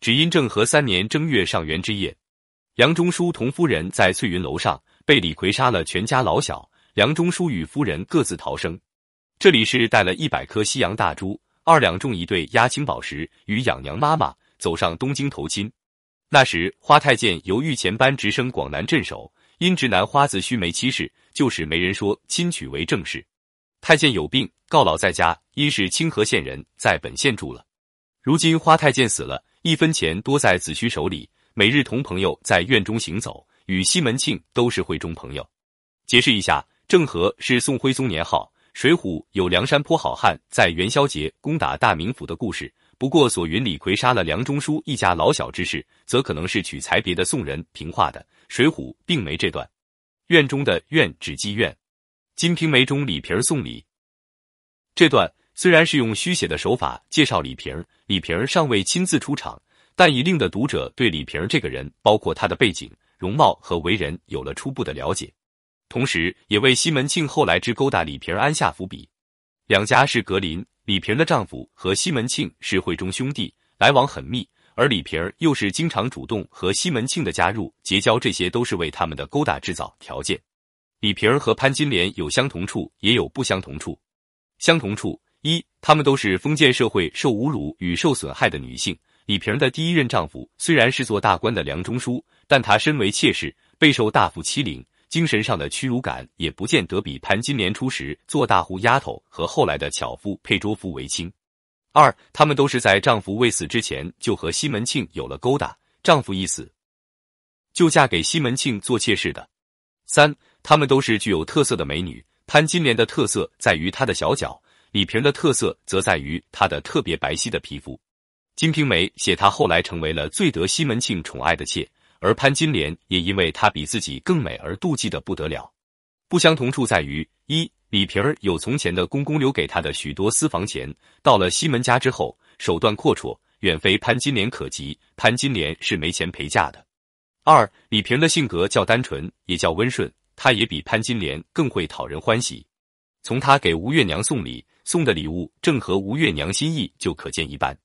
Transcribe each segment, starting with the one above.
只因正和三年正月上元之夜，梁中书同夫人在翠云楼上被李逵杀了全家老小，梁中书与夫人各自逃生。这里是带了一百颗西洋大珠、二两重一对压青宝石与养娘妈妈走上东京投亲。那时花太监由御前班直升广南镇守，因直男花子须眉妻室，就使媒人说亲娶为正室。太监有病告老在家，因是清河县人，在本县住了。如今花太监死了。一分钱多在子虚手里，每日同朋友在院中行走，与西门庆都是会中朋友。解释一下，郑和是宋徽宗年号，《水浒》有梁山坡好汉在元宵节攻打大名府的故事。不过所云李逵杀了梁中书一家老小之事，则可能是取材别的宋人评话的，《水浒》并没这段。院中的院指妓院，《金瓶梅》中李瓶送礼这段。虽然是用虚写的手法介绍李瓶，李瓶尚未亲自出场，但已令的读者对李瓶这个人，包括他的背景、容貌和为人，有了初步的了解，同时也为西门庆后来之勾搭李瓶安下伏笔。两家是隔邻，李瓶的丈夫和西门庆是会中兄弟，来往很密，而李瓶又是经常主动和西门庆的加入结交，这些都是为他们的勾搭制造条件。李瓶和潘金莲有相同处，也有不相同处，相同处。一，她们都是封建社会受侮辱与受损害的女性。李瓶的第一任丈夫虽然是做大官的梁中书，但他身为妾室，备受大夫欺凌，精神上的屈辱感也不见得比潘金莲初时做大户丫头和后来的巧妇佩卓夫为轻。二，她们都是在丈夫未死之前就和西门庆有了勾搭，丈夫一死，就嫁给西门庆做妾室的。三，她们都是具有特色的美女。潘金莲的特色在于她的小脚。李瓶的特色则在于她的特别白皙的皮肤。《金瓶梅》写她后来成为了最得西门庆宠爱的妾，而潘金莲也因为她比自己更美而妒忌的不得了。不相同处在于：一，李瓶儿有从前的公公留给她的许多私房钱，到了西门家之后，手段阔绰，远非潘金莲可及。潘金莲是没钱陪嫁的。二，李瓶的性格较单纯，也较温顺，她也比潘金莲更会讨人欢喜。从他给吴月娘送礼。送的礼物正合吴月娘心意，就可见一斑。《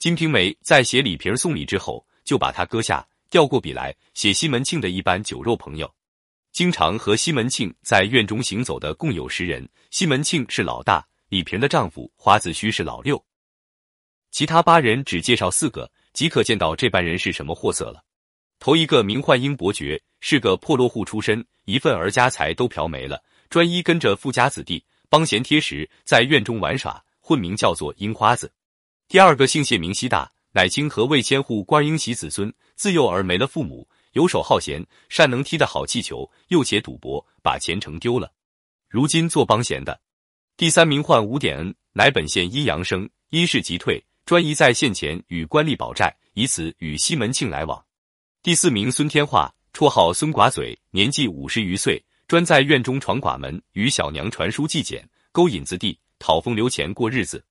金瓶梅》在写李瓶送礼之后，就把它搁下，调过笔来写西门庆的一般酒肉朋友。经常和西门庆在院中行走的共有十人，西门庆是老大，李瓶的丈夫花子虚是老六，其他八人只介绍四个，即可见到这班人是什么货色了。头一个名唤英伯爵，是个破落户出身，一份儿家财都嫖没了，专一跟着富家子弟。帮闲贴实，在院中玩耍，混名叫做樱花子。第二个姓谢，名希大，乃清河魏千户官英喜子孙，自幼而没了父母，游手好闲，善能踢的好气球，又且赌博，把前程丢了。如今做帮闲的。第三名唤吴典恩，乃本县阴阳生，因事急退，专一在县前与官吏保债，以此与西门庆来往。第四名孙天化，绰号孙寡嘴，年纪五十余岁。专在院中闯寡门，与小娘传书寄简，勾引子弟，讨风流钱过日子。